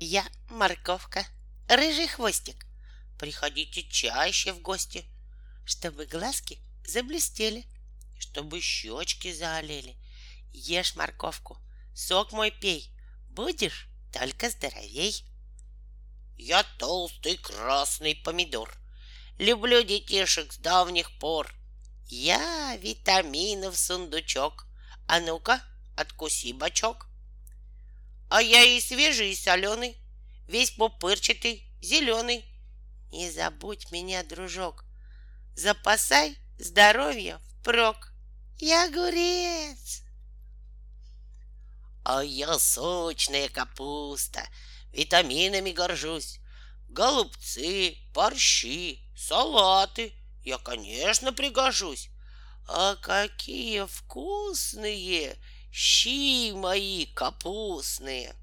Я морковка, рыжий хвостик. Приходите чаще в гости, чтобы глазки заблестели, чтобы щечки заолели. Ешь морковку, сок мой пей, будешь только здоровей. Я толстый красный помидор, люблю детишек с давних пор. Я витаминов сундучок, а ну-ка, откуси бочок. А я и свежий, и соленый, весь пупырчатый, зеленый. Не забудь меня, дружок, запасай здоровье впрок. Я огурец. А я сочная капуста, витаминами горжусь. Голубцы, борщи, салаты, я, конечно, пригожусь. А какие вкусные щи мои капустные!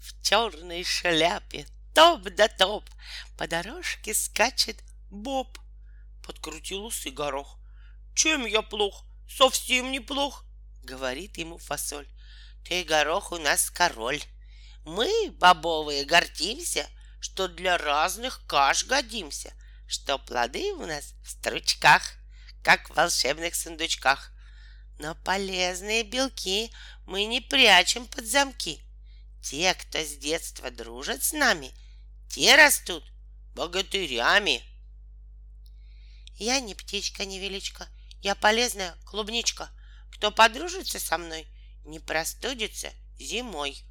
В черной шляпе топ да топ По дорожке скачет Боб. Подкрутил усы горох. Чем я плох? Совсем неплох, Говорит ему фасоль. Ты, горох, у нас король. Мы, бобовые, гордимся, Что для разных каш годимся, Что плоды у нас в стручках, Как в волшебных сундучках. Но полезные белки мы не прячем под замки. Те, кто с детства дружат с нами, те растут богатырями. Я не птичка, не величка, я полезная клубничка. Кто подружится со мной, не простудится зимой.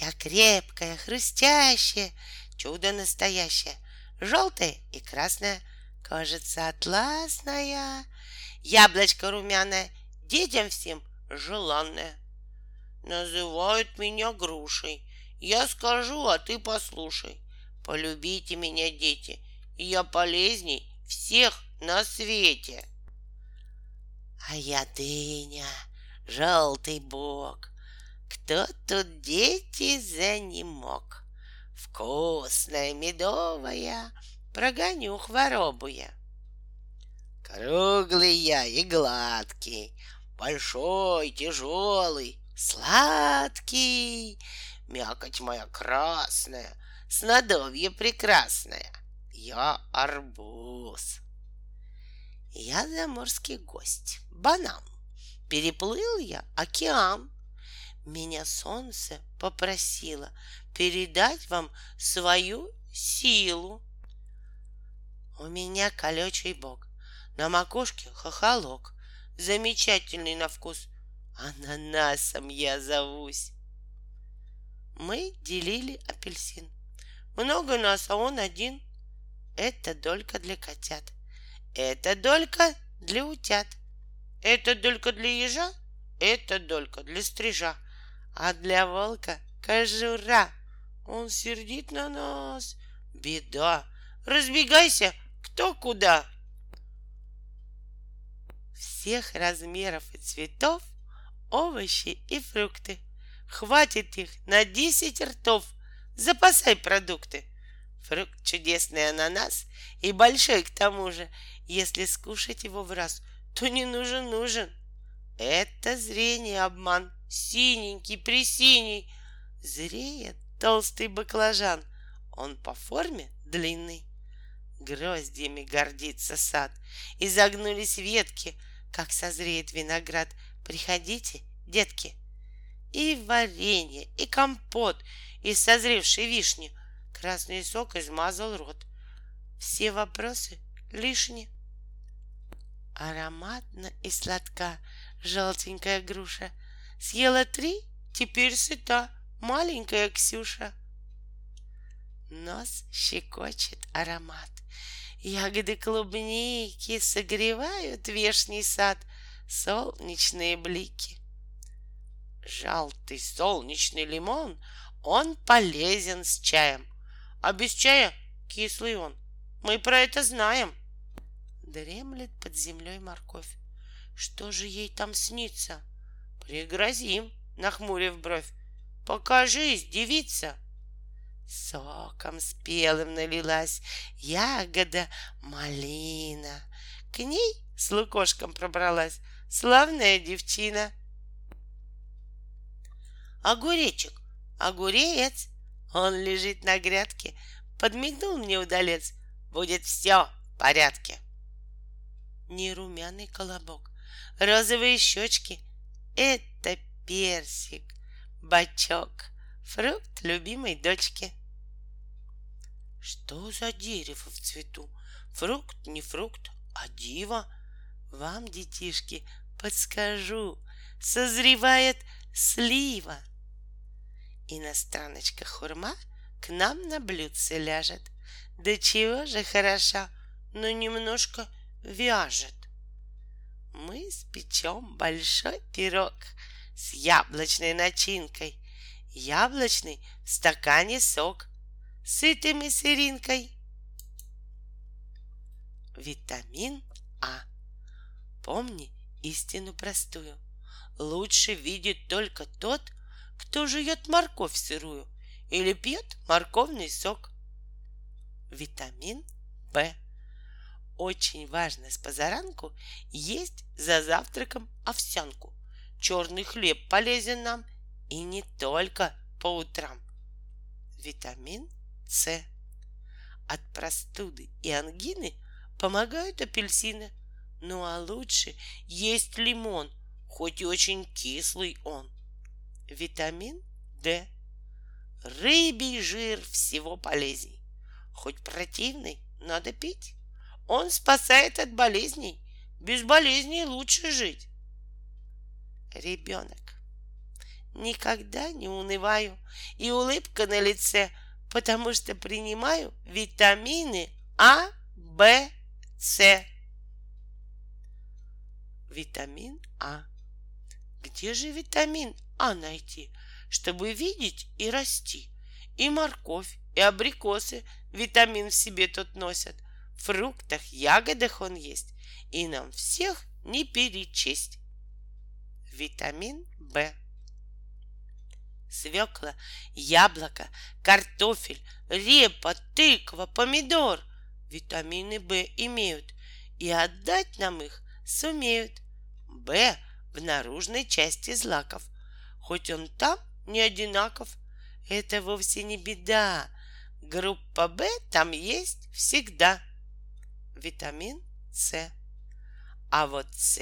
Я крепкая, хрустящая, чудо настоящее, желтое и красное, кажется, атласная. Яблочко румяное, детям всем желанное. Называют меня грушей. Я скажу, а ты послушай. Полюбите меня, дети, я полезней всех на свете. А я дыня, желтый бог. Кто тут дети за не мог? Вкусная, медовая, прогоню хворобу я. Круглый я и гладкий, большой, тяжелый, сладкий. Мякоть моя красная, снадобье прекрасное. Я арбуз. Я заморский гость, банан. Переплыл я океан. Меня солнце попросило передать вам свою силу. У меня колючий бок, на макушке хохолок, замечательный на вкус. Ананасом я зовусь. Мы делили апельсин. Много нас, а он один. Это долька для котят. Это долька для утят. Это долька для ежа. Это долька для стрижа. А для волка кожура. Он сердит на нас. Беда. Разбегайся, кто куда. Всех размеров и цветов овощи и фрукты. Хватит их на десять ртов. Запасай продукты. Фрукт чудесный ананас и большой к тому же. Если скушать его в раз, то не нужен нужен. Это зрение обман. Синенький, присиний. Зреет толстый баклажан. Он по форме длинный. Гроздьями гордится сад. Изогнулись ветки, как созреет виноград. Приходите, детки. И варенье, и компот из созревшей вишни. Красный сок измазал рот. Все вопросы лишние. Ароматно и сладка желтенькая груша. Съела три, теперь сыта маленькая Ксюша. Нос щекочет аромат. Ягоды клубники согревают вешний сад солнечные блики. Желтый солнечный лимон, он полезен с чаем, а без чая кислый он. Мы про это знаем. Дремлет под землей морковь. Что же ей там снится? Пригрозим, нахмурив бровь. Покажись, девица. Соком спелым налилась ягода малина. К ней с лукошком пробралась славная девчина. Огуречек, огурец. Он лежит на грядке, подмигнул мне удалец. Будет все в порядке. Не румяный колобок, розовые щечки. Это персик, бачок, фрукт любимой дочки. Что за дерево в цвету? Фрукт не фрукт, а диво. Вам, детишки, подскажу, созревает слива. Иностраночка хурма к нам на блюдце ляжет. Да чего же хороша, но немножко вяжет. Мы спечем большой пирог с яблочной начинкой. Яблочный в стакане сок, сытыми сыринкой. Витамин А. Помни истину простую. Лучше видит только тот, кто жует морковь сырую или пьет морковный сок. Витамин В. Очень важно с позаранку есть за завтраком овсянку. Черный хлеб полезен нам и не только по утрам. Витамин С. От простуды и ангины помогают апельсины. Ну а лучше есть лимон, хоть и очень кислый он. Витамин D. Рыбий жир всего полезней. Хоть противный, надо пить. Он спасает от болезней. Без болезней лучше жить. Ребенок. Никогда не унываю, и улыбка на лице, потому что принимаю витамины А, Б, С. Витамин А. Где же витамин А найти, чтобы видеть и расти? И морковь, и абрикосы витамин в себе тот носят. В фруктах, ягодах он есть, и нам всех не перечесть. Витамин В. Свекла, яблоко, картофель, репа, тыква, помидор. Витамины В имеют, и отдать нам их сумеют. Б в наружной части злаков. Хоть он там не одинаков, это вовсе не беда. Группа Б там есть всегда. Витамин С. А вот С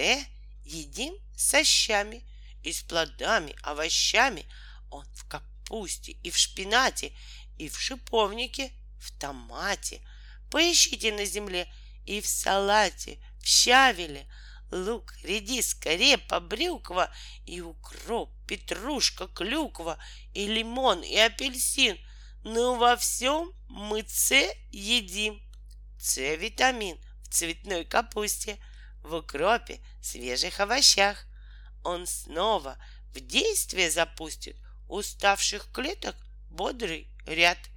едим со щами и с плодами, овощами. Он в капусте и в шпинате, и в шиповнике, в томате. Поищите на земле и в салате, в щавеле, лук, редиска, репа, брюква и укроп, петрушка, клюква и лимон и апельсин. Но во всем мы С едим. С витамин в цветной капусте, в укропе, свежих овощах. Он снова в действие запустит уставших клеток бодрый ряд.